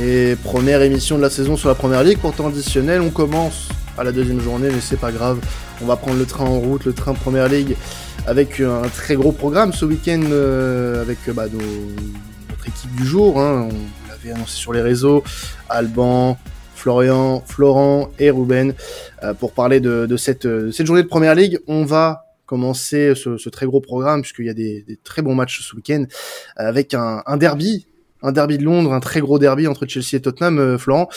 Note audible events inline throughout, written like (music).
Et première émission de la saison sur la première ligue, pourtant additionnelle. On commence à la deuxième journée, mais c'est pas grave. On va prendre le train en route, le train première ligue, avec un très gros programme ce week-end, euh, avec bah, notre équipe du jour. Hein. On l'avait annoncé sur les réseaux. Alban, Florian, Florent et Ruben euh, pour parler de, cette, cette journée de première ligue. On va commencer ce, très gros programme puisqu'il y a des, très bons matchs ce week-end avec un, un derby un derby de Londres, un très gros derby entre Chelsea et Tottenham, euh, Florent.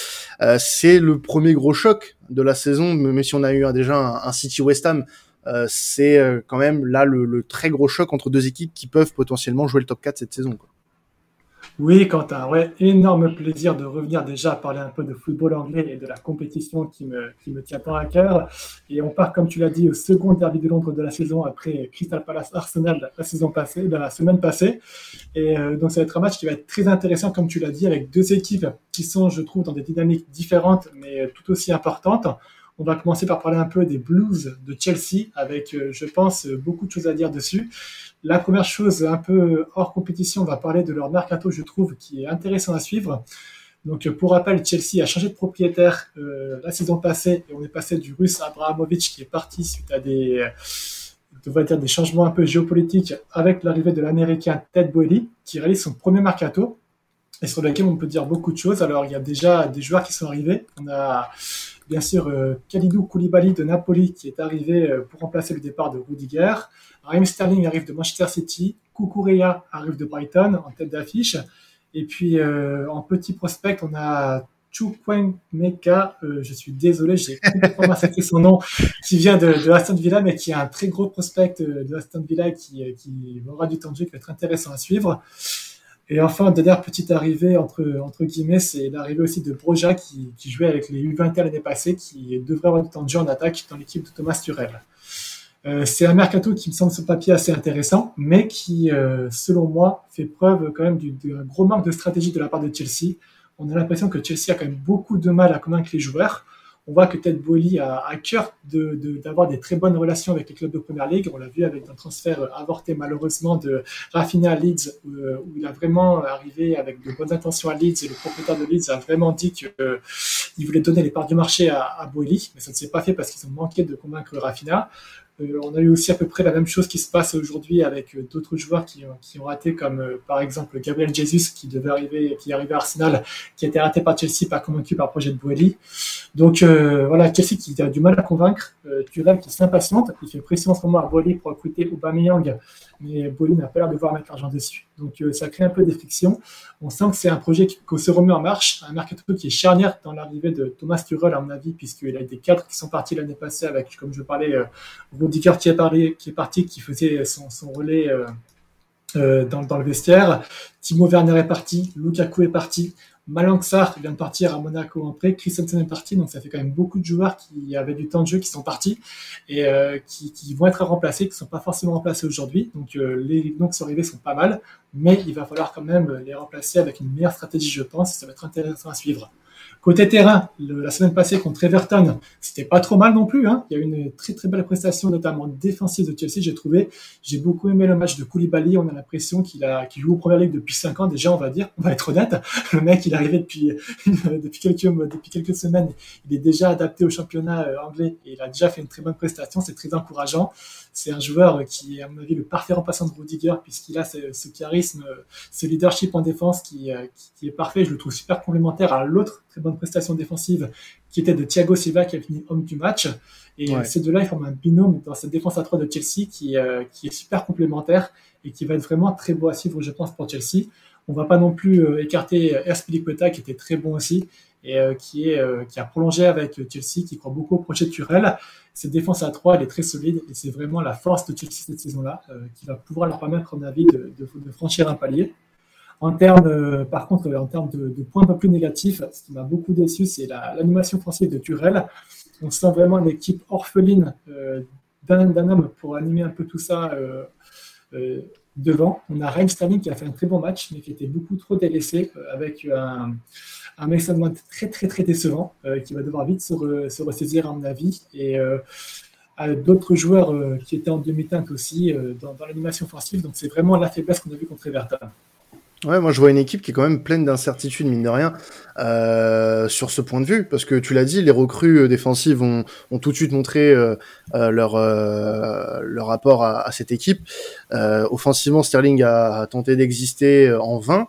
Euh, c'est le premier gros choc de la saison, même si on a eu déjà un, City West Ham. Euh, c'est quand même là le, le, très gros choc entre deux équipes qui peuvent potentiellement jouer le top 4 cette saison. Quoi. Oui, Quentin, ouais, énorme plaisir de revenir déjà à parler un peu de football anglais et de la compétition qui me, qui me tient tant à cœur. Et on part, comme tu l'as dit, au second derby de Londres de la saison après Crystal Palace Arsenal la saison passée, la semaine passée. Et euh, donc, ça va être un match qui va être très intéressant, comme tu l'as dit, avec deux équipes qui sont, je trouve, dans des dynamiques différentes, mais tout aussi importantes. On va commencer par parler un peu des Blues de Chelsea, avec, euh, je pense, beaucoup de choses à dire dessus. La première chose, un peu hors compétition, on va parler de leur mercato, je trouve, qui est intéressant à suivre. Donc, pour rappel, Chelsea a changé de propriétaire euh, la saison passée et on est passé du russe Abrahamovic qui est parti suite à des, changements un peu géopolitiques avec l'arrivée de l'américain Ted Boehly qui réalise son premier mercato et sur lequel on peut dire beaucoup de choses. Alors, il y a déjà des joueurs qui sont arrivés. Bien sûr euh, Khalidou Koulibaly de Napoli qui est arrivé euh, pour remplacer le départ de Rudiger. Raheem Sterling arrive de Manchester City, Kukureya arrive de Brighton en tête d'affiche. Et puis euh, en petit prospect, on a Chukwuemeka, Meka, euh, je suis désolé, j'ai complètement (laughs) massacré son nom, qui vient de, de, Aston Villa, mais qui est un très gros prospect euh, de Aston Villa qui, qui aura du temps de jeu, qui va être intéressant à suivre. Et enfin, dernière petite arrivée, entre, entre guillemets, c'est l'arrivée aussi de Broja, qui, jouait avec les U20 l'année passée, qui devrait avoir du temps de jeu en attaque dans l'équipe de Thomas Turel. Euh, c'est un mercato qui me semble sur papier assez intéressant, mais qui, euh, selon moi, fait preuve quand même d'un gros manque de stratégie de la part de Chelsea. On a l'impression que Chelsea a quand même beaucoup de mal à convaincre les joueurs. On voit que Ted Boehly a à cœur d'avoir de, des très bonnes relations avec les clubs de Première Ligue. On l'a vu avec un transfert avorté malheureusement de Rafinha à Leeds, où, euh, où, il a vraiment arrivé avec de bonnes intentions à Leeds et le propriétaire de Leeds a vraiment dit qu'il voulait donner les parts du marché à, à mais ça ne s'est pas fait parce qu'ils ont manqué de convaincre Rafinha. Euh, on a eu aussi à peu près la même chose qui se passe aujourd'hui avec euh, d'autres joueurs qui, ont raté, comme euh, par exemple Gabriel Jesus qui devait arriver, qui est arrivé à Arsenal, qui a été raté par Chelsea, pas convaincu par projet de Boeli. Donc voilà, Chelsea qui a du mal à convaincre, Thuram qui s'impatiente, il fait pression en ce moment à Boeli pour recruter Aubameyang mais Boeing n'a pas l'air de voir mettre l'argent dessus. Donc euh, ça crée un peu des frictions. On sent que c'est un projet qui, se remet en marche, un mercato qui est charnière dans l'arrivée de Thomas Tuchel, à mon avis, puisqu'il a des cadres qui sont partis l'année passée avec, comme je parlais, euh, Rudiger qui est, qui est parti, qui faisait son, relais euh, euh, dans, le vestiaire. Timo Werner est parti, Lukaku est parti. Malang vient de partir à Monaco en prêt, Christensen est parti, donc ça fait quand même beaucoup de joueurs qui avaient du temps de jeu qui sont partis et euh, qui, vont être remplacés, qui ne sont pas forcément remplacés aujourd'hui. Donc les noms qui sont arrivés sont pas mal, mais il va falloir quand même les remplacer avec une meilleure stratégie, je pense, et ça va être intéressant à suivre. Côté terrain, la semaine passée contre Everton, c'était pas trop mal non plus. Hein. Il y a eu une très très belle prestation, notamment défensive de Chelsea, j'ai trouvé. J'ai beaucoup aimé le match de Koulibaly. On a l'impression qu'il a qu'il joue au Premier League depuis 5 ans déjà, on va dire. On va être honnête. Le mec, il est arrivé depuis (laughs) depuis quelques depuis quelques semaines. Il est déjà adapté au championnat euh, anglais et il a déjà fait une très bonne prestation. C'est très encourageant. C'est un joueur qui est à mon avis le parfait remplaçant de Rudiger puisqu'il a ce, charisme, ce leadership en défense qui, euh, qui, qui est parfait. Je le trouve super complémentaire à l'autre très bonne prestation défensive qui était de Thiago Silva qui a fini homme du match. Et ces deux-là, ils forment un binôme dans cette défense à 3 de Chelsea qui, euh, qui est super complémentaire et qui va être vraiment très beau à suivre, je pense, pour Chelsea. On va pas non plus euh, écarter Erspilicueta qui était très bon aussi et euh, qui, est, qui a prolongé avec Chelsea, qui croit beaucoup au projet de Turel. Cette défense à 3, elle est très solide et c'est vraiment la force de Chelsea cette saison-là qui va pouvoir leur permettre, à mon avis, de, de, de franchir un palier. En termes, euh, par contre, en termes de, points un peu plus négatifs, ce qui m'a beaucoup déçu, c'est l'animation française de Turel. On sent vraiment une équipe orpheline euh, d'un homme pour animer un peu tout ça euh, devant. On a Raheem Sterling qui a fait un très bon match, mais qui était beaucoup trop délaissé, avec un, un Mason très très très décevant, qui va devoir vite se, ressaisir à mon avis. Et d'autres joueurs qui étaient en demi-teinte aussi dans, dans l'animation offensive. Donc c'est vraiment la faiblesse qu'on a vue contre Everton. Ouais, moi je vois une équipe qui est quand même pleine d'incertitudes, mine de rien, euh, sur ce point de vue, parce que tu l'as dit, les recrues euh, défensives ont, ont tout de suite montré euh, euh leur, euh, leur rapport à, à cette équipe. Euh, offensivement, Sterling a, a tenté d'exister en vain.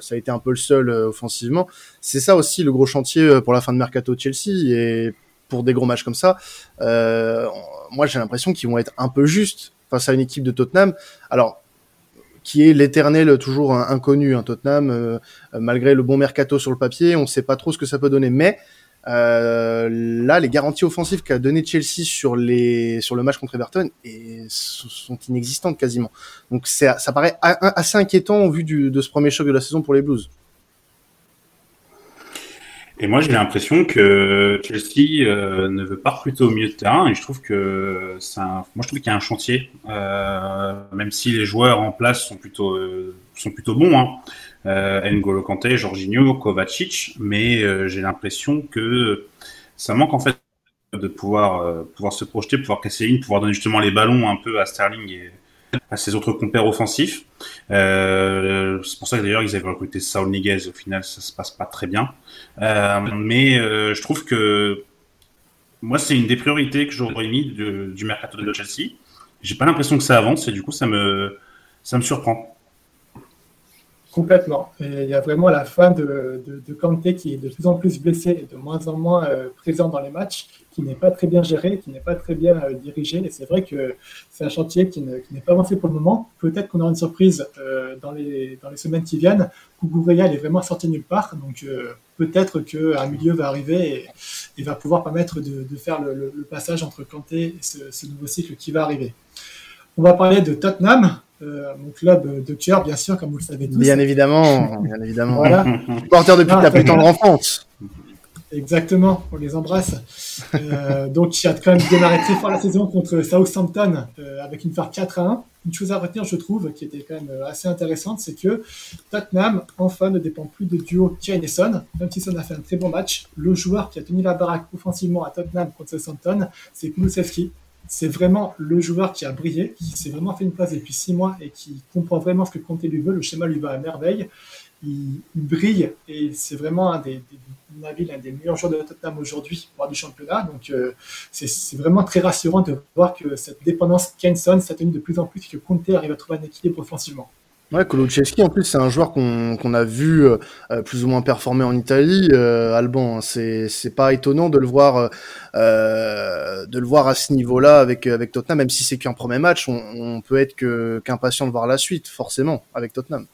ça a été un peu le seul offensivement. C'est ça aussi le gros chantier pour la fin de mercato Chelsea et pour des gros matchs comme ça. moi, j'ai l'impression qu'ils vont être un peu justes face à une équipe de Tottenham. Alors qui est l'éternel toujours inconnu, un Tottenham, euh, malgré le bon mercato sur le papier, on ne sait pas trop ce que ça peut donner. Mais euh, là, les garanties offensives qu'a donné Chelsea sur le match contre Everton sont inexistantes quasiment. Donc ça paraît assez inquiétant au vu de ce premier choc de la saison pour les Blues. Et moi, j'ai l'impression que Chelsea euh, ne veut pas recruter au milieu de terrain. Et je trouve que c'est un... moi, je trouve qu'il y a un chantier, euh, même si les joueurs en place sont plutôt euh, sont plutôt bons. Hein. N'Golo Kanté, Jorginho, Kovacic, mais j'ai l'impression que ça manque en fait de pouvoir pouvoir se projeter, pouvoir casser une, pouvoir donner justement les ballons un peu à Sterling et à ses autres compères offensifs. Euh, c'est pour ça que d'ailleurs ils avaient recruté Saul Niguez. Au final, ça se passe pas très bien. Euh, mais euh, je trouve que moi, c'est une des priorités que j'aurais mis du mercato de Chelsea. J'ai pas l'impression que ça avance et du coup, ça me ça me surprend. Complètement. il y a vraiment la fin de, de, Kanté qui est de plus en plus blessé et de moins en moins euh, présent dans les matchs, qui n'est pas très bien géré, qui n'est pas très bien euh, dirigé. Et c'est vrai que c'est un chantier qui, n'est pas avancé pour le moment. Peut-être qu'on aura une surprise euh, dans, les, dans les semaines qui viennent. Kukureya, est vraiment sorti nulle part. Donc peut-être qu'un milieu va arriver et, va pouvoir permettre de, faire le, passage entre Kanté et ce nouveau cycle qui va arriver. On va parler de Tottenham. Euh, mon club de cœur, bien sûr, comme vous le savez tous. Bien évidemment, bien évidemment. voilà. Supporter depuis ah, la plus tendre enfance. Exactement, on les embrasse. euh, donc, il a quand même démarré très fort la saison contre Southampton euh, avec une phare 4 à 1. Une chose à retenir, je trouve, qui était quand même assez intéressante, c'est que Tottenham, enfin, ne dépend plus de duo Kane et Son. Même si Son a fait un très bon match, le joueur qui a tenu la baraque offensivement à Tottenham contre Southampton, c'est Kulusevski c'est vraiment le joueur qui a brillé, qui s'est vraiment fait une place depuis six mois et qui comprend vraiment ce que Conte lui veut. Le schéma lui va à merveille. Il, brille et c'est vraiment un des, meilleurs joueurs de Tottenham aujourd'hui pour du championnat. Donc euh, c'est vraiment très rassurant de voir que cette dépendance Kenson s'atténue de plus en plus et que Conte arrive à trouver un équilibre offensivement. Ouais, Koluchevski, en plus, c'est un joueur qu'on a vu euh, euh, plus ou moins performer en Italie. Euh, Alban, c'est pas étonnant de le voir à ce niveau-là avec Tottenham, même si c'est qu'un premier match, on, peut être qu'impatient de voir la suite, forcément, avec Tottenham.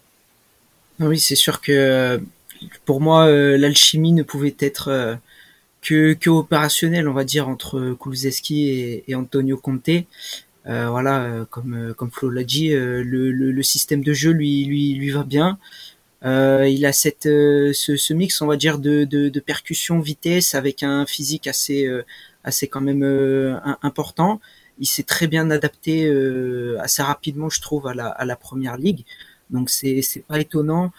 Oui, c'est sûr que pour moi, l'alchimie ne pouvait être que, que opérationnelle, on va dire, entre Kulusevski et Antonio Conte. Euh, voilà, euh, comme euh, comme Flo l'a dit, le, le, le, système de jeu lui lui lui va bien. il a cette ce, ce, mix, on va dire, de, de, de percussion vitesse avec un physique assez assez quand même important. Il s'est très bien adapté assez rapidement, je trouve, à la, à la première ligue. Donc c'est c'est pas étonnant.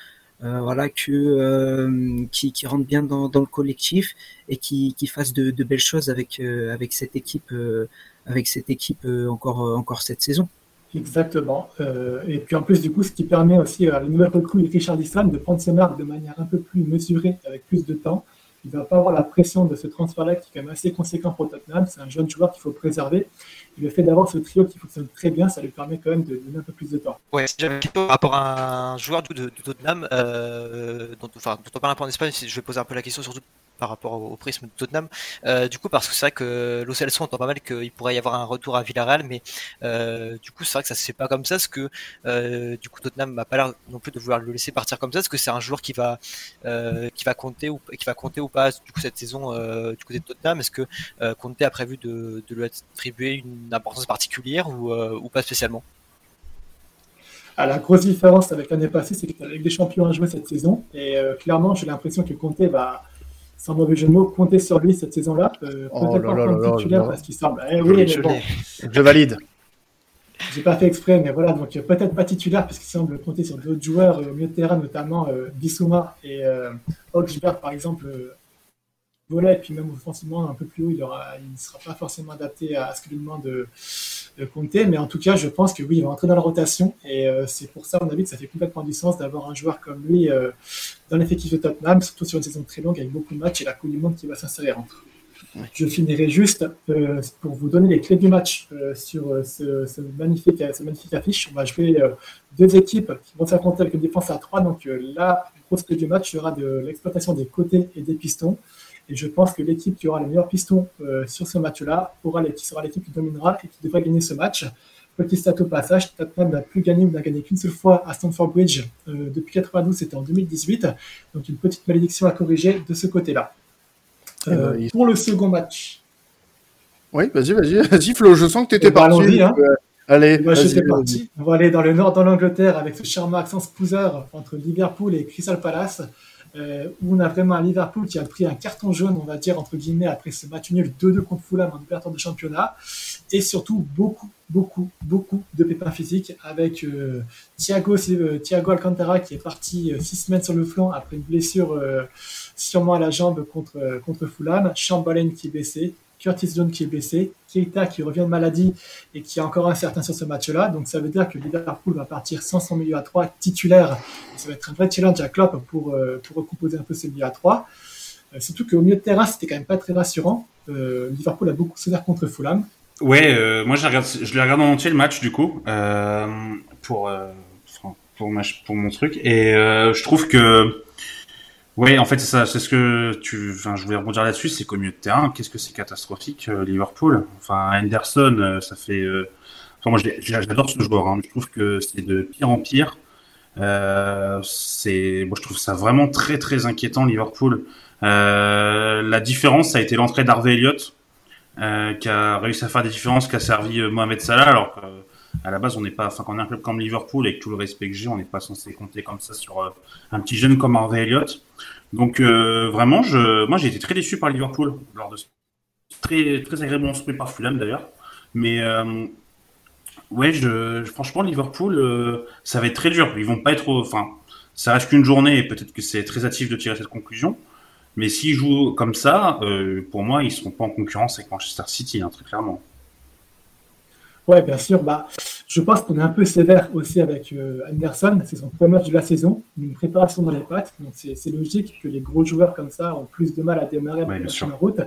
Euh, voilà que euh, qui, qui rentre bien dans, dans le collectif et qui, qui fasse de, de belles choses avec avec cette équipe avec cette équipe euh, encore, euh, encore cette saison. Exactement. Euh, et puis en plus, du coup, ce qui permet aussi à la nouvelle recrue Richard Islam de prendre ses marques de manière un peu plus mesurée, avec plus de temps. Il ne va pas avoir la pression de ce transfert-là qui est quand même assez conséquent pour Tottenham. C'est un jeune joueur qu'il faut préserver. Et le fait d'avoir ce trio qui fonctionne très bien, ça lui permet quand même de donner un peu plus de temps. Ouais, j'avais par rapport à un joueur de, de, Tottenham, euh, dont, enfin, dont on parle un peu en Espagne, je vais poser un peu la question surtout par rapport au, prisme de Tottenham. Euh, du coup, parce que c'est vrai que l'Ocelso entend pas mal qu'il pourrait y avoir un retour à Villarreal, mais euh, du coup, c'est vrai que ça se fait pas comme ça, parce que euh, du coup, Tottenham n'a pas l'air non plus de vouloir le laisser partir comme ça, parce que c'est un joueur qui va qui va compter ou qui va compter ou pas du coup cette saison du côté de Tottenham? Est-ce que Conte a prévu de, lui attribuer une importance particulière ou, pas spécialement? Ah, la grosse différence avec l'année passée, c'est que Ligue des Champions a joué cette saison. Et clairement, j'ai l'impression que Conte va, sans mauvais jeu de mots, compter sur lui cette saison-là. Euh, oh peut-être pas titulaire parce qu'il semble. Eh, oui, mais bon. Je valide. J'ai pas fait exprès, mais voilà, donc peut-être pas titulaire parce qu'il semble compter sur d'autres joueurs euh, au milieu de terrain, notamment euh, Bissouma et euh, par exemple, euh, et puis même offensivement un peu plus haut, il ne il sera pas forcément adapté à, ce que lui demande compter. Mais en tout cas, je pense que oui, il va entrer dans la rotation. Et c'est pour ça, à mon avis, que ça fait complètement du sens d'avoir un joueur comme lui dans l'effectif de Tottenham, surtout sur une saison très longue avec beaucoup de matchs et la Coupe du Monde qui va s'insérer entre. Je finirai juste euh, pour vous donner les clés du match euh, sur euh, ce, magnifique, magnifique affiche. On va jouer deux équipes qui vont s'affronter avec une défense à trois. Donc la grosse clé du match sera de l'exploitation des côtés et des pistons. Et je pense que l'équipe qui aura le meilleur piston sur ce match-là qui sera l'équipe qui dominera et qui devrait gagner ce match. Petit stat au passage, Tottenham n'a plus gagné ou n'a gagné qu'une seule fois à Stamford Bridge depuis 92, c'était en 2018. Donc une petite malédiction à corriger de ce côté-là. Euh, eh ben, pour le second match. Oui, vas-y, vas-y, vas-y, Flo, je sens que tu étais eh ben, parti. Hein. Euh, allez, bah, j'étais parti. On va aller dans le nord de l'Angleterre avec ce charmant accent spoozer entre Liverpool et Crystal Palace. Euh, où on a vraiment Liverpool qui a pris un carton jaune, on va dire, entre guillemets, après ce match nul 2-2 contre Fulham en ouverture de championnat. Et surtout, beaucoup, beaucoup, beaucoup de pépins physiques avec euh, Thiago, euh, Thiago Alcantara qui est parti six semaines sur le flanc après une blessure sûrement à la jambe contre, contre Fulham. Chamberlain qui est blessé. Curtis Jones qui est blessé, Keita qui revient de maladie et qui est encore incertain sur ce match-là. Donc ça veut dire que Liverpool va partir sans son milieu à 3 titulaire. ça va être un vrai challenge à Klopp pour, euh, pour recomposer un peu ses milieux à 3. Euh, surtout qu'au milieu de terrain, c'était quand même pas très rassurant. Euh, Liverpool a beaucoup souffert contre Fulham. Ouais, moi je l'ai regardé en entier le match du coup pour, pour, pour mon truc et je trouve que oui, en fait, c'est ça. C'est ce que tu. Enfin, je voulais rebondir là-dessus. C'est qu'au milieu de terrain, qu'est-ce que c'est catastrophique, euh, Liverpool? Enfin, Henderson, euh, ça fait. Euh, enfin, moi, j'adore ce joueur. Hein. Je trouve que c'est de pire en pire. c'est. Moi, je trouve ça vraiment très, très inquiétant, Liverpool. la différence, ça a été l'entrée d'Harvey Elliott, qui a réussi à faire des différences, qui a servi Mohamed Salah, alors que à la base, on n'est pas, enfin, quand on est un club comme Liverpool, avec tout le respect que j'ai, on n'est pas censé compter comme ça sur euh, un petit jeune comme Harvey Elliott. Donc, euh, vraiment, je, moi, j'ai été très déçu par Liverpool lors de très, très agréablement surpris par Fulham d'ailleurs. Mais, euh, ouais, franchement, Liverpool, ça va être très dur. Ils vont pas être, enfin, ça reste qu'une journée et peut-être que c'est très hâtif de tirer cette conclusion. Mais s'ils jouent comme ça, pour moi, ils seront pas en concurrence avec Manchester City, hein, très clairement. Ouais, bien sûr. Bah, je pense qu'on est un peu sévère aussi avec euh, Anderson. C'est son premier match de la saison, une préparation dans les pattes. Donc c'est logique que les gros joueurs comme ça ont plus de mal à démarrer sur la route.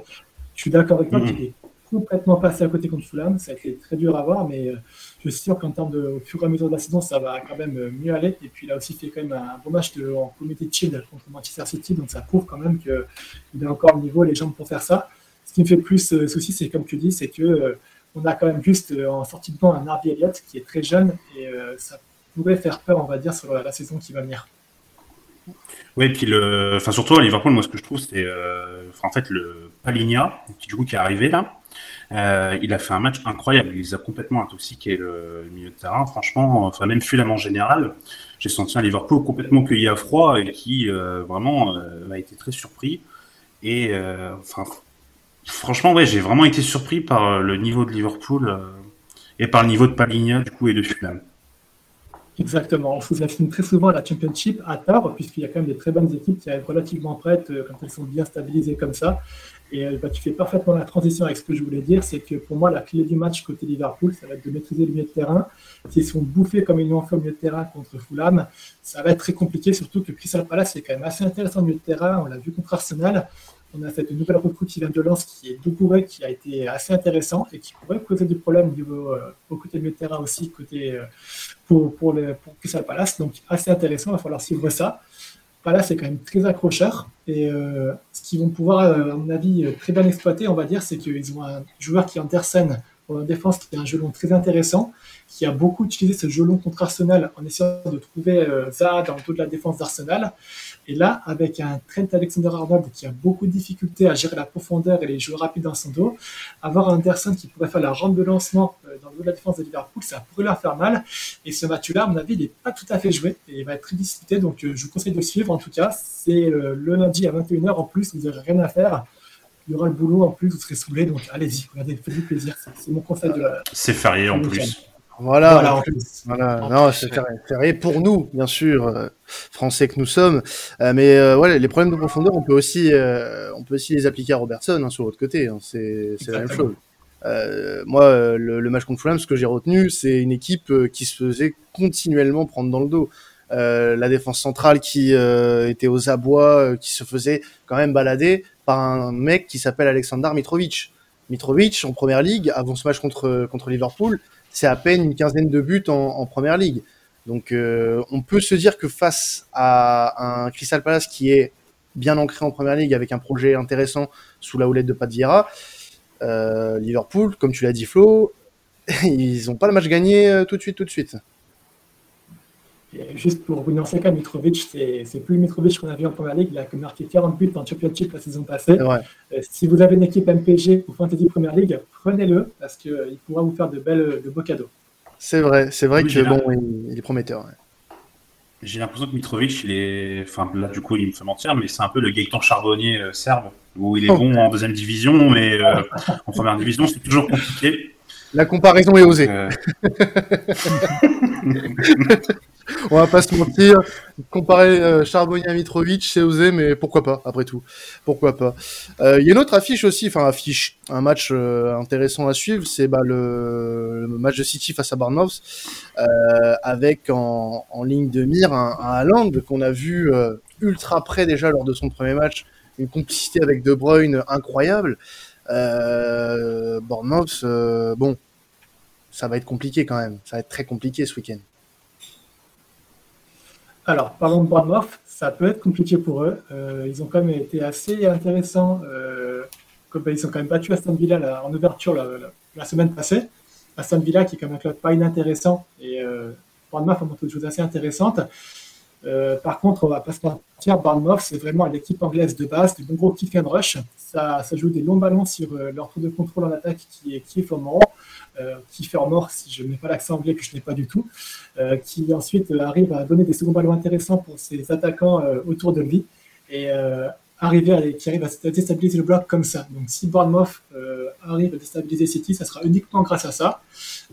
Je suis d'accord avec toi qu'il est complètement passé à côté contre Fulham. Ça a été très dur à voir, mais euh, je suis sûr qu'en termes de au fur et à mesure de la saison, ça va quand même euh, mieux aller. Et puis il a aussi fait quand même un bon match de, en comité de shield contre Manchester City, donc ça prouve quand même qu'il a encore le niveau, les jambes pour faire ça. Ce qui me fait plus souci, c'est comme tu dis, c'est que on a quand même juste euh, en sortie de banc un Harvey Elliott qui est très jeune et euh, ça pourrait faire peur, on va dire, sur la, saison qui va venir. Oui, puis le, enfin surtout à Liverpool, moi ce que je trouve, c'est, euh, en fait le Paligna, qui du coup qui est arrivé là, il a fait un match incroyable. Il a complètement intoxiqué le, milieu de terrain. Franchement, enfin même Fulham en général, j'ai senti un Liverpool complètement cueilli à froid et qui vraiment a été très surpris. Et enfin Franchement, ouais, j'ai vraiment été surpris par euh, le niveau de Liverpool euh, et par le niveau de Paligna, du coup, et de Fulham. Exactement. On sous-estime très souvent la Championship à tort, puisqu'il y a quand même des très bonnes équipes qui arrivent relativement prêtes euh, quand elles sont bien stabilisées comme ça. Et bah, tu fais parfaitement la transition avec ce que je voulais dire, c'est que pour moi, la clé du match côté Liverpool, ça va être de maîtriser le milieu de terrain. S'ils sont bouffés comme ils l'ont fait au milieu de terrain contre Fulham, ça va être très compliqué, surtout que Crystal Palace est quand même assez intéressant au milieu de terrain. On l'a vu contre Arsenal. On a cette nouvelle recrue qui vient de Lens, qui est Doucouré, qui a été assez intéressant et qui pourrait poser du problème au niveau euh, au côté de terrain aussi, côté euh, pour, pour, le, pour Crystal Palace. Donc assez intéressant, il va falloir suivre ça. Palace est quand même très accrocheur et euh, ce qu'ils vont pouvoir, à mon avis, très bien exploiter, on va dire, c'est qu'ils ont un joueur qui est Andersen en défense qui est un jeu très intéressant, qui a beaucoup utilisé ce jeu contre Arsenal en essayant de trouver euh, Zaha dans le dos de la défense d'Arsenal. Et là, avec un Trent Alexander-Arnold qui a beaucoup de difficultés à gérer la profondeur et les jeux rapides dans son dos, avoir Anderson qui pourrait faire la rampe de lancement euh, dans le dos de la défense de Liverpool, ça pourrait leur faire mal. Et ce match-là, à mon avis, il n'est pas tout à fait joué et il va être très discuté. Donc, euh, je vous conseille de suivre. En tout cas, c'est le lundi à 21h en plus, vous n'aurez rien à faire il y aura le boulot en plus, vous serez saoulé, donc allez-y, regardez, faites-du plaisir, c'est mon conseil de C'est férié en plus. Voilà, voilà, non, c'est férié pour nous, bien sûr, euh, français que nous sommes. Euh, mais euh, voilà, les problèmes de profondeur, on peut aussi, on peut aussi les appliquer à Robertson hein, sur l'autre côté. Hein, c'est la même chose. moi, le, match contre Fulham, ce que j'ai retenu, c'est une équipe qui se faisait continuellement prendre dans le dos. La défense centrale qui était aux abois, qui se faisait quand même balader par un mec qui s'appelle Alexander Mitrovic. Mitrovic en première ligue, avant ce match contre, contre Liverpool, c'est à peine une quinzaine de buts en, première ligue. Donc euh, on peut se dire que face à un Crystal Palace qui est bien ancré en première ligue avec un projet intéressant sous la houlette de Pat Vieira, euh, Liverpool, comme tu l'as dit Flo, (laughs) ils n'ont pas le match gagné euh, tout de suite, tout de suite juste pour vous quand Mitrovic, c'est plus Mitrovic qu'on a vu en première ligue. Il a marqué 40 buts en Championship la saison passée. Euh, si vous avez une équipe MPG ou Fantasy Première Ligue, prenez-le parce qu'il euh, pourra vous faire de, belles, de beaux cadeaux. C'est vrai, c'est vrai que bon, il, est prometteur. J'ai l'impression que Mitrovic, il est. Enfin, là, du coup, il me fait mentir, mais c'est un peu le Gaëtan Charbonnier euh, serbe, où il est oh. bon en deuxième division, mais en première division, c'est toujours compliqué. La comparaison est osée. (laughs) (laughs) On va pas se mentir. Comparer euh, Charbonnier à Mitrovic, c'est osé, mais pourquoi pas, après tout. Pourquoi pas. Euh, il y a une autre affiche aussi, enfin affiche, un match euh, intéressant à suivre, c'est bah, le, match de City face à Barnhouse, avec en, ligne de mire un, un qu'on a vu ultra près déjà lors de son premier match, une complicité avec De Bruyne incroyable. Bournemouth, bon, ça va être compliqué quand même. Ça va être très compliqué ce week-end. Alors, parlons de Bournemouth, ça peut être compliqué pour eux. Euh, ils ont quand même été assez intéressants. Euh, ben, ils ont quand même battu Aston Villa en ouverture la, semaine passée. Aston Villa qui est quand même un club pas inintéressant. Et euh, Bournemouth a montré des choses assez intéressantes. Euh, par contre, on va pas se mentir, Bournemouth, c'est vraiment l'équipe anglaise de base, du bon gros kick and rush. Ça, joue des longs ballons sur leur tour de contrôle en attaque qui est, qui est flamant. Euh, qui en mort, si je n'ai pas l'accent anglais que je n'ai pas du tout, euh, qui ensuite arrive à donner des seconds ballons intéressants pour ses attaquants euh, autour de lui et arriver qui arrive à déstabiliser le bloc comme ça. Donc si Bournemouth arrive à déstabiliser City, ça sera uniquement grâce à ça.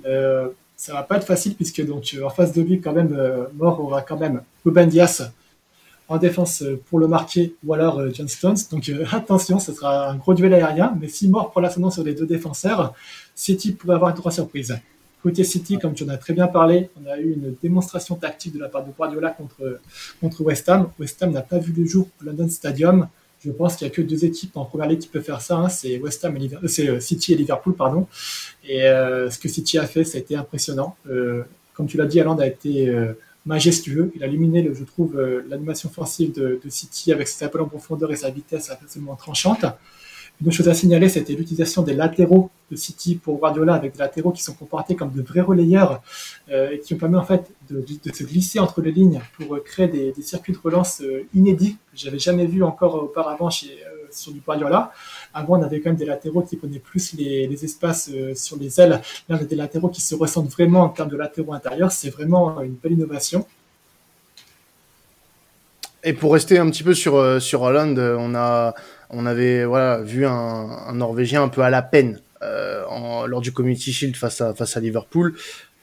ça va pas être facile puisque donc en face de lui quand même Mort aura quand même Ruben Dias en défense pour le marquer ou alors John Stones. Donc (laughs) attention, ce sera un gros duel aérien. Mais si Mort prend l'ascendant sur les deux défenseurs, City pourrait avoir trois surprises. Côté City, comme tu en as très bien parlé, on a eu une démonstration tactique de la part de Guardiola contre, contre West Ham. West Ham n'a pas vu le jour au London Stadium. Je pense qu'il n'y a que deux équipes en première ligue qui peuvent faire ça. Hein. c'est West Ham et euh, euh, City et Liverpool, pardon. Et euh, ce que City a fait, ça a été impressionnant. comme tu l'as dit, Haaland a été majestueux. Il a éliminé, je trouve, l'animation offensive de, City avec ses appels en profondeur et sa vitesse absolument tranchante. Une chose à signaler, c'était l'utilisation des latéraux de City pour Guardiola, avec des latéraux qui sont comportés comme de vrais relayeurs euh, et qui ont permis en fait de, se glisser entre les lignes pour créer des, circuits de relance euh, inédits que j'avais jamais vu encore auparavant chez, euh, sur du Guardiola. Avant, on avait quand même des latéraux qui prenaient plus les, espaces sur les ailes. Là, on a des latéraux qui se ressentent vraiment en termes de latéraux intérieurs. C'est vraiment une belle innovation. Et pour rester un petit peu sur, sur Holland, on a on avait voilà vu un, Norvégien un peu à la peine euh, lors du Community Shield face à Liverpool.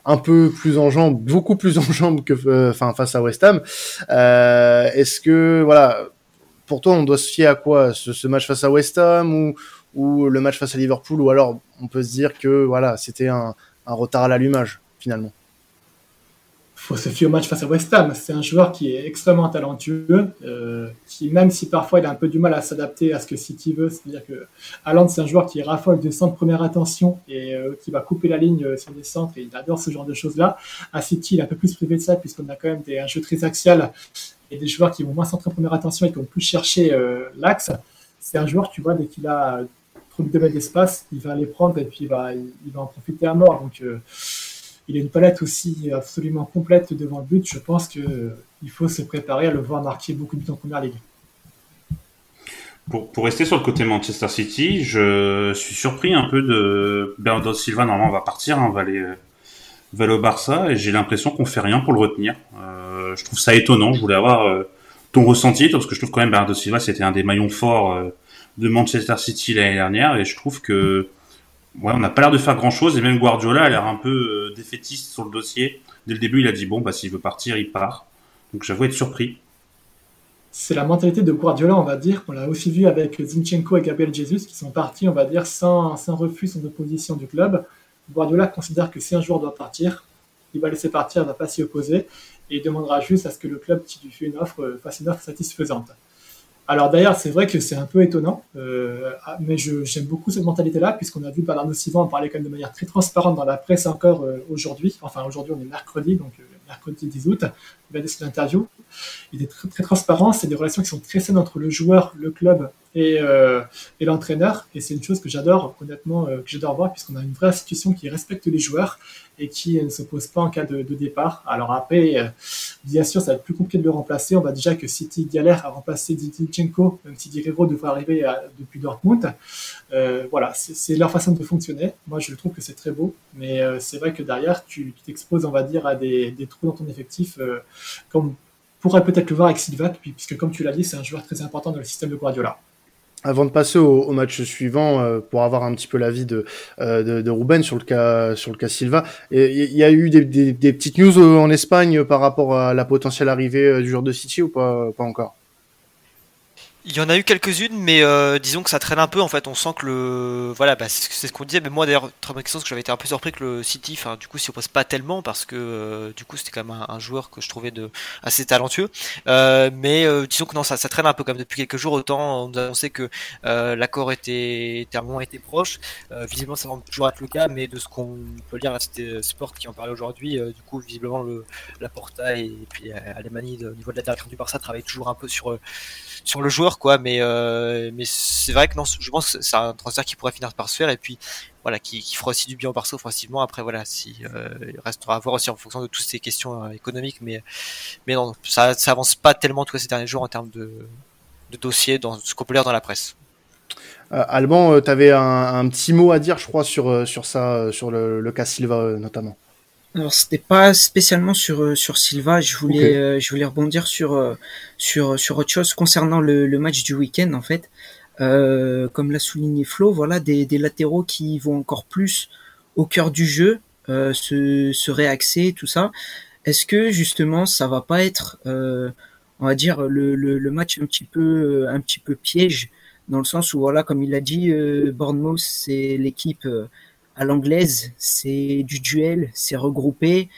Un peu plus en jambes, beaucoup plus en jambes que, euh, face à West Ham. Euh, est-ce que, voilà, pour toi, on doit se fier à quoi? Ce, match face à West Ham ou, ou le match face à Liverpool, ou alors on peut se dire que, voilà, c'était un retard à l'allumage finalement? Faut se fier au match face à West Ham. C'est un joueur qui est extrêmement talentueux, euh, qui même si parfois il a un peu du mal à s'adapter à ce que City veut, c'est-à-dire que Haaland c'est un joueur qui raffole de centre première attention et euh, qui va couper la ligne euh, sur des centres et il adore ce genre de choses-là. À City il est un peu plus privé de ça puisqu'on a quand même des, un jeu très axial et des joueurs qui vont moins centrer première attention et qui vont plus chercher l'axe. C'est un joueur, tu vois, dès qu'il a trop de d'espace, il va aller prendre et puis il va, il, va en profiter à mort. Donc il a une palette aussi absolument complète devant le but. Je pense qu'il faut se préparer à le voir marquer beaucoup de buts en première ligue. Pour, pour, rester sur le côté Manchester City, je suis surpris un peu de Bernardo Silva. Normalement, on va partir, hein, on va aller, va au Barça, et j'ai l'impression qu'on fait rien pour le retenir. Euh, je trouve ça étonnant. Je voulais avoir euh, ton ressenti, parce que je trouve quand même Bernardo Silva, c'était un des maillons forts euh, de Manchester City l'année dernière, et je trouve que ouais, on n'a pas l'air de faire grand chose et même Guardiola a l'air un peu euh, défaitiste sur le dossier. Dès le début, il a dit bon, bah s'il veut partir, il part. Donc j'avoue être surpris. c'est la mentalité de Guardiola, on va dire. On l'a aussi vu avec Zinchenko et Gabriel Jesus, qui sont partis, on va dire, sans, sans refus, sans opposition du club. Guardiola considère que si un joueur doit partir, il va laisser partir, il ne va pas s'y opposer, et il demandera juste à ce que le club qui lui fait une offre fasse une offre satisfaisante. Alors d'ailleurs, c'est vrai que c'est un peu étonnant, euh, ah, mais j'aime beaucoup cette mentalité-là, puisqu'on a vu Bernardo Silva en parler quand même de manière très transparente dans la presse encore euh, aujourd'hui. Enfin, aujourd'hui, on est mercredi, donc euh, mercredi 10 août. Décidé l'interview. Il est très, transparent. C'est des relations qui sont très saines entre le joueur, le club et, euh, l'entraîneur. Et c'est une chose que j'adore, honnêtement, euh, que j'adore voir, puisqu'on a une vraie institution qui respecte les joueurs et qui ne s'oppose pas en cas de, départ. Alors après, euh, bien sûr, ça va être plus compliqué de le remplacer. On voit déjà que City galère à remplacer Didichenko, même si Guerrero devrait arriver depuis Dortmund. Voilà, c'est leur façon de fonctionner. Moi, je trouve que c'est très beau, mais c'est vrai que derrière, tu t'exposes, on va dire, à des, trous dans ton effectif, comme pourrait peut-être le voir avec Silva, puisque comme tu l'as dit, c'est un joueur très important dans le système de Guardiola. Avant de passer au, match suivant, euh, pour avoir un petit peu l'avis de, euh, de, Ruben sur le cas sur le cas Silva, il y a eu des, des, petites news en Espagne par rapport à la potentielle arrivée euh, du joueur de City ou pas, pas encore? Il y en a eu quelques-unes, mais euh, disons que ça traîne un peu. En fait, on sent que le voilà, bah, c'est ce qu'on disait. Mais moi, d'ailleurs, très bonne question, parce que j'avais été un peu surpris que le City, enfin, du coup, s'y oppose pas tellement, parce que euh, du coup, c'était quand même un, un, joueur que je trouvais de assez talentueux. Euh, mais euh, disons que non, ça, ça traîne un peu comme depuis quelques jours. Autant on nous annonçait que euh, l'accord était, était un moment était proche. visiblement, ça va toujours être le cas, mais de ce qu'on peut lire c'était Sport qui en parlait aujourd'hui, du coup, visiblement, le la Porta et, puis Alemani, au niveau de la direction du Barça, travaille toujours un peu sur sur le joueur quoi. Mais euh, mais c'est vrai que non je pense que c'est un transfert qui pourrait finir par se faire et puis voilà qui, fera aussi du bien au Barça offensivement. Après voilà euh, il restera à voir aussi en fonction de toutes ces questions euh, économiques. Mais mais non ça ça avance pas tellement tous ces derniers jours en termes de de dossiers dans ce qu'on peut lire dans la presse. Alban, tu avais un, un, petit mot à dire, je crois, sur, sur ça, sur le, le cas Silva notamment. Alors c'était pas spécialement sur euh, sur Silva, je voulais okay. euh, je voulais rebondir sur euh, sur sur autre chose concernant le, le match du week-end en fait. Euh, comme l'a souligné Flo, voilà des, des latéraux qui vont encore plus au cœur du jeu, se se réaxer tout ça. Est-ce que justement ça va pas être on va dire le, le, le, match un petit peu un petit peu piège dans le sens où voilà comme il a dit Bournemouth c'est l'équipe à l'anglaise, c'est du duel, c'est regroupé.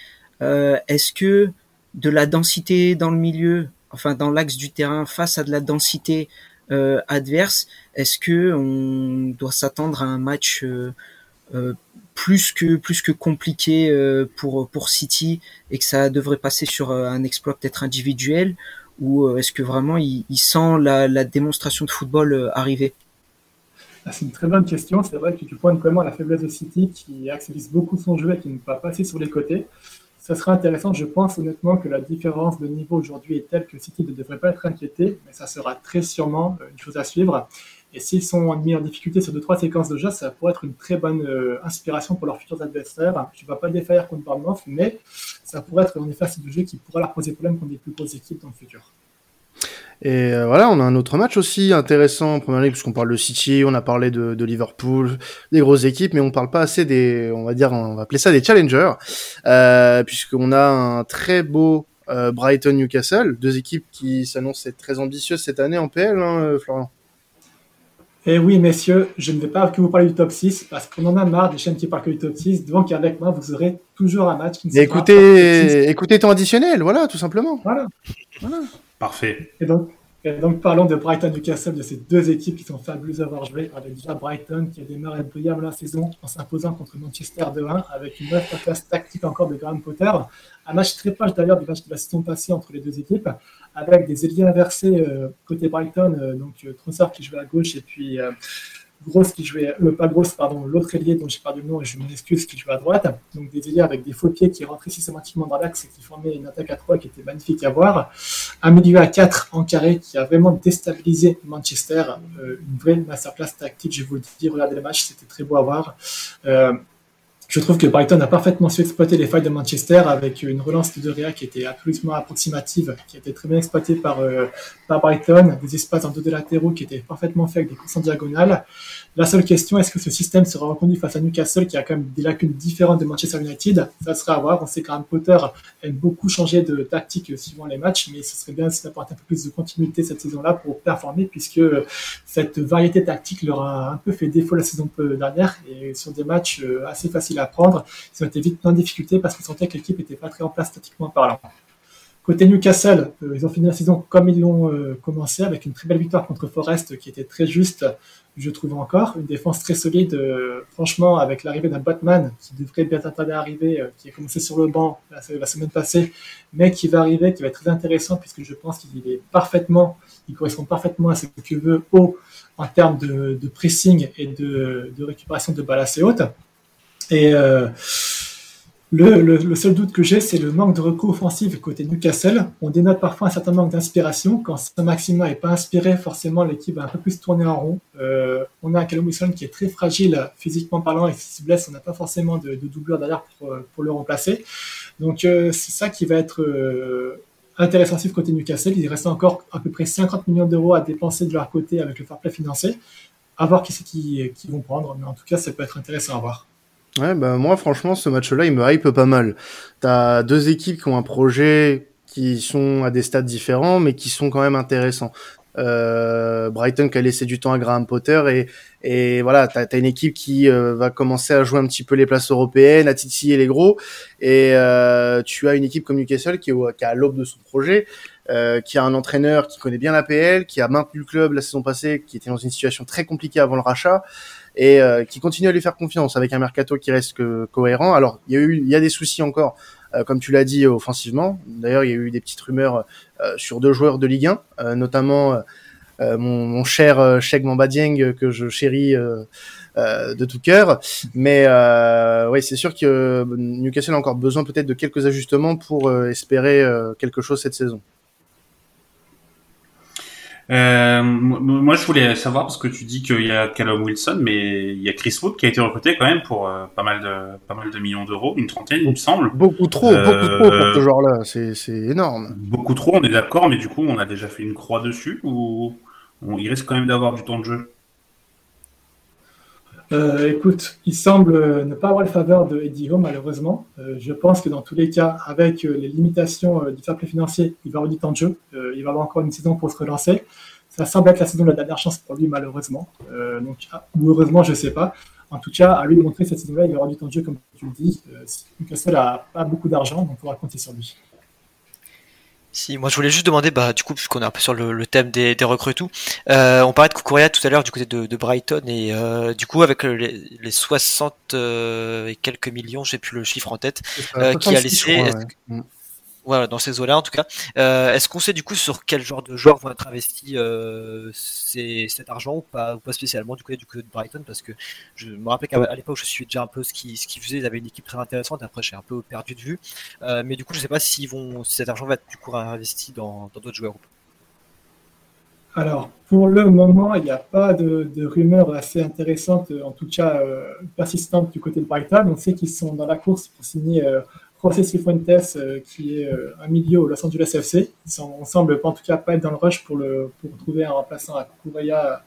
Euh, Est-ce que de la densité dans le milieu, enfin dans l'axe du terrain, face à de la densité euh, adverse, est-ce que on doit s'attendre à un match euh, euh, plus que plus que compliqué euh, pour pour City et que ça devrait passer sur euh, un exploit peut-être individuel? Ou est-ce que vraiment il, il sent la, la, démonstration de football arriver? C'est une très bonne question. C'est vrai que tu pointes vraiment la faiblesse de City qui accélère beaucoup son jeu et qui ne peut pas passer sur les côtés. Ça serait intéressant, je pense honnêtement que la différence de niveau aujourd'hui est telle que City ne devrait pas être inquiété, mais ça sera très sûrement une chose à suivre. Et s'ils sont mis en difficulté sur deux trois séquences de jeu, ça pourrait être une très bonne euh, inspiration pour leurs futurs adversaires. Je ne vais pas défaillir contre Bournemouth, mais ça pourrait être en effet un de jeu qui pourra leur poser problème contre des plus grosses équipes dans le futur. Et euh, voilà, on a un autre match aussi intéressant en première ligue, puisqu'on parle de City, on a parlé de, de, Liverpool, des grosses équipes, mais on parle pas assez des, on va dire, on va appeler ça des challengers, euh, puisqu'on a un très beau euh, Brighton-Newcastle, deux équipes qui s'annoncent être très ambitieuses cette année en PL, hein, Florian. Eh oui, messieurs, je ne vais pas que vous parler du top 6 parce qu'on en a marre des chaînes qui parlent que du top 6. Donc, avec moi, vous aurez toujours un match qui ne écoutez, écoutez ton additionnel, voilà, tout simplement. Voilà. voilà. Parfait. Et donc, parlons de Brighton Newcastle, de ces deux équipes qui sont fabuleuses à avoir joué, avec déjà Brighton qui a démarré brillable la saison en s'imposant contre Manchester 2-1, avec une masterclass tactique encore de Graham Potter. Un match très proche d'ailleurs du match de la saison passée entre les deux équipes, avec des ailiers inversés euh, côté Brighton, euh, donc euh, Trossard qui jouait à gauche et puis Grosse qui jouait, euh, pas Grosse, pardon, l'autre ailier dont j'ai perdu le nom et je m'excuse qui jouait à droite. Donc des ailiers avec des faux pieds qui rentraient systématiquement dans l'axe et qui formaient une attaque à 3 qui était magnifique à voir. Un milieu à 4 en carré qui a vraiment déstabilisé Manchester. Euh, une vraie masterclass tactique, je vous le dis, regardez le match, c'était très beau à voir. Euh, je trouve que Brighton a parfaitement su exploiter les failles de Manchester avec une relance de Rea qui était absolument approximative, qui a été très bien exploitée par, euh, par Brighton, des espaces en deux de latéraux qui étaient parfaitement faits avec des courses en diagonale. La seule question, est-ce que ce système sera reconduit face à Newcastle qui a quand même des lacunes différentes de Manchester United? Ça sera à voir. On sait qu'un Potter aime beaucoup changer de tactique suivant les matchs, mais ce serait bien d'apporter un peu plus de continuité cette saison-là pour performer puisque cette variété tactique leur a un peu fait défaut la saison dernière et sur des matchs euh, assez faciles à prendre. Ils ont été vite plein de difficultés parce qu'ils sentaient que l'équipe n'était pas très en place statiquement parlant. Côté Newcastle, euh, ils ont fini la saison comme ils l'ont euh, commencé, avec une très belle victoire contre Forest qui était très juste, je trouve encore. Une défense très solide, euh, franchement, avec l'arrivée d'un Batman qui devrait bien tarder à arriver, qui a commencé sur le banc la, semaine passée, mais qui va arriver, qui va être très intéressant puisque je pense qu'il est parfaitement, il correspond parfaitement à ce que veut haut en termes de, pressing et de, de, récupération de balles assez hautes. Et euh, le, seul doute que j'ai, c'est le manque de recours offensif côté Newcastle. On dénote parfois un certain manque d'inspiration. Quand Saint-Maxima n'est pas inspiré, forcément, l'équipe va un peu plus tourner en rond. Euh, on a un Callum Wilson qui est très fragile physiquement parlant et s'il se blesse, on n'a pas forcément de, de, doublure derrière pour, pour, le remplacer. Donc, euh, c'est ça qui va être euh, intéressant côté Newcastle. Il reste encore à peu près 50 millions d'euros à dépenser de leur côté avec le fair play financier. À voir qui c'est qui, qui vont prendre, mais en tout cas, ça peut être intéressant à voir. Ouais, bah moi franchement ce match-là il me hype pas mal. T'as deux équipes qui ont un projet qui sont à des stades différents mais qui sont quand même intéressants. Euh, Brighton qui a laissé du temps à Graham Potter et, et voilà, t'as as une équipe qui euh, va commencer à jouer un petit peu les places européennes, à titiller les gros, et euh, tu as une équipe comme Newcastle qui, qui a l'aube de son projet, euh, qui a un entraîneur qui connaît bien la PL, qui a maintenu le club la saison passée, qui était dans une situation très compliquée avant le rachat, et euh, qui continue à lui faire confiance avec un mercato qui reste cohérent. Alors il y a eu, il y a des soucis encore, euh, comme tu l'as dit offensivement. D'ailleurs il y a eu des petites rumeurs euh, sur deux joueurs de Ligue 1, notamment mon, cher Sheikh Mambadieng que je chéris. de tout cœur. Mais euh, oui, c'est sûr que Newcastle a encore besoin peut-être de quelques ajustements pour espérer quelque chose cette saison. Euh, moi, je voulais savoir parce que tu dis qu'il y a Callum Wilson, mais il y a Chris Wood qui a été recruté quand même pour euh, pas mal de pas mal de millions d'euros, une trentaine, il me semble. Beaucoup trop, beaucoup trop pour ce genre-là. C'est c'est énorme. Beaucoup trop, on est d'accord, mais du coup, on a déjà fait une croix dessus ou il risque quand même d'avoir du temps de jeu? Euh, écoute, il semble ne pas avoir le faveur de Eddie Home, malheureusement. Euh, je pense que dans tous les cas, avec euh, les limitations du fair play financier, il va avoir du temps de jeu. il va avoir encore une saison pour se relancer. Ça semble être la saison de la dernière chance pour lui, malheureusement. donc, ah, ou heureusement, je ne sais pas. En tout cas, à lui de montrer cette saison-là, il avoir du temps de jeu, comme tu le dis. Newcastle n'a pas beaucoup d'argent, donc on va compter sur lui. Si, moi je voulais juste demander, bah, du coup, puisqu'on est un peu sur le, thème des, des recrues tout, euh, on parlait de Kukuria tout à l'heure du côté de, Brighton, et euh, du coup, avec les, les 60 euh, et quelques millions, j'ai plus le chiffre en tête, qui a laissé. Voilà, dans ces eaux-là en tout cas. Euh, Est-ce qu'on sait du coup sur quel genre de joueurs vont être investis euh, cet argent ou pas, ou pas spécialement du côté du côté de Brighton Parce que je me rappelle qu'à l'époque je suis déjà un peu ce qu'ils ce faisaient, ils avaient une équipe très intéressante. Après j'ai un peu perdu de vue, euh, mais du coup je sais pas s'ils vont, si cet argent va être du coup investi dans d'autres joueurs ou pas. Alors, pour le moment, il n'y a pas de, de, rumeurs assez intéressantes, en tout cas euh, persistantes du côté de Brighton. On sait qu'ils sont dans la course pour signer José Cifuentes, euh, qui est euh, un milieu au Los Angeles FC. On semble en tout cas pas être dans le rush pour, le, pour trouver un remplaçant à Kukuraya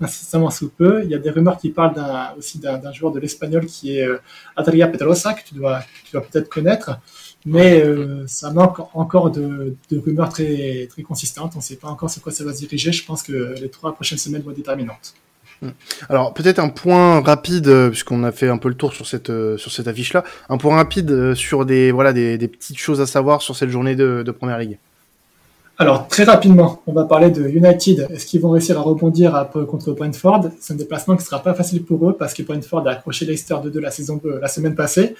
incessamment sous peu. Il y a des rumeurs qui parlent aussi d'un joueur de l'espagnol qui est euh, Adria Pedrosa, que tu dois, tu dois peut-être connaître. Mais ça manque encore de, de, rumeurs très, très consistantes. On ne sait pas encore sur quoi ça va se diriger. Je pense que les trois prochaines semaines vont être déterminantes. Mm. Alors peut-être un point rapide euh, puisqu'on a fait un peu le tour sur cette euh, affiche là, un point rapide euh, sur des voilà des, petites choses à savoir sur cette journée de, Première Ligue. Alors très rapidement, on va parler de United. Est-ce qu'ils vont réussir à rebondir après, contre Brentford? C'est un déplacement qui sera pas facile pour eux parce que Brentford a accroché Leicester 2-2 la saison la semaine passée.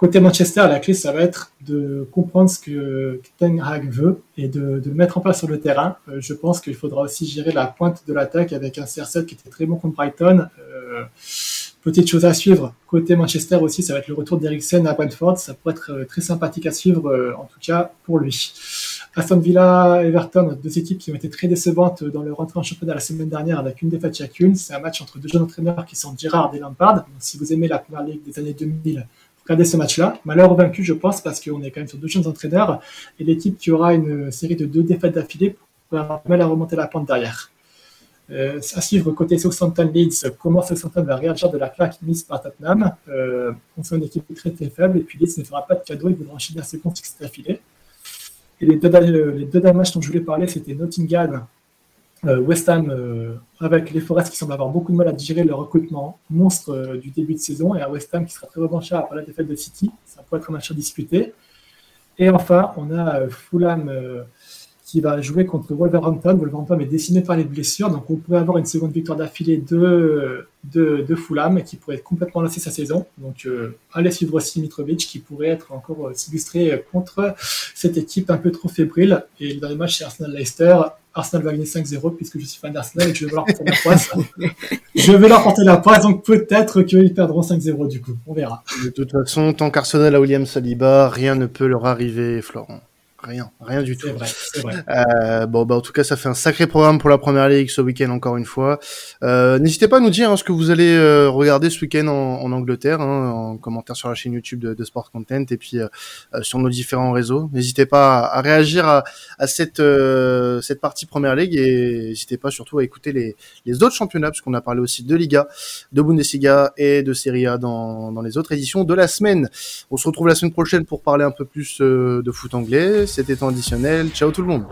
Côté Manchester, la clé, ça va être de comprendre ce que Ten Hag veut et de, le mettre en place sur le terrain. Euh, je pense qu'il faudra aussi gérer la pointe de l'attaque avec un CR7 qui était très bon contre Brighton. Euh, petite chose à suivre. Côté Manchester aussi, ça va être le retour d'Eriksen à Brentford. Ça pourrait être euh, très sympathique à suivre, en tout cas pour lui. Aston Villa, Everton, deux équipes qui ont été très décevantes dans leur entrée en championnat la semaine dernière avec une défaite chacune. C'est un match entre deux jeunes entraîneurs qui sont Girard et Lampard. Donc, si vous aimez la première ligue des années 2000, regardez ce match-là. Malheur vaincu, je pense, parce qu'on est quand même sur deux jeunes entraîneurs et l'équipe qui aura une série de deux défaites d'affilée avoir mal à remonter la pente derrière. Euh, suivre côté Southampton Leeds, comment Southampton va réagir de la claque mise par Tottenham. Euh, on sent une équipe très très faible et puis Leeds ne fera pas de cadeau, il voudra enchaîner à secondes succès d'affilée. Et les deux, les dont je voulais parler, c'était Nottingham, West Ham, euh, avec les Forest qui semblent avoir beaucoup de mal à digérer le recrutement monstre euh, du début de saison, et un West Ham qui sera très revanchard après la défaite de City. Ça pourrait être un match à disputer. Et enfin, on a Fulham qui va jouer contre Wolverhampton. Wolverhampton est décimé par les blessures, donc on pourrait avoir une seconde victoire d'affilée de, de, de, Fulham qui pourrait complètement lancer sa saison. Donc euh, allez suivre aussi Mitrovic qui pourrait être encore euh, s'illustrer contre cette équipe un peu trop fébrile. Et dans les matchs chez Arsenal-Leicester, Arsenal va gagner 5-0 puisque je suis fan d'Arsenal et que je vais leur porter la poisse. (laughs) je vais leur porter la poisse, donc peut-être qu'ils perdront 5-0 du coup. On verra. De toute façon, tant qu'Arsenal a William Saliba, rien ne peut leur arriver, Florent. Rien, rien du tout. Vrai, vrai. Euh, bon, bah en tout cas, ça fait un sacré programme pour la première ligue ce week-end encore une fois. Euh, N'hésitez pas à nous dire hein, ce que vous allez euh, regarder ce week-end en, en, Angleterre, hein, en commentaire sur la chaîne YouTube de, de Sport Content et puis euh, euh, sur nos différents réseaux. N'hésitez pas à, à, réagir à, à cette euh, cette partie première ligue et n'hésitez pas surtout à écouter les, les autres championnats parce qu'on a parlé aussi de Liga, de Bundesliga et de Serie A dans, dans les autres éditions de la semaine. On se retrouve la semaine prochaine pour parler un peu plus de foot anglais c'était temps additionnel. Ciao tout le monde.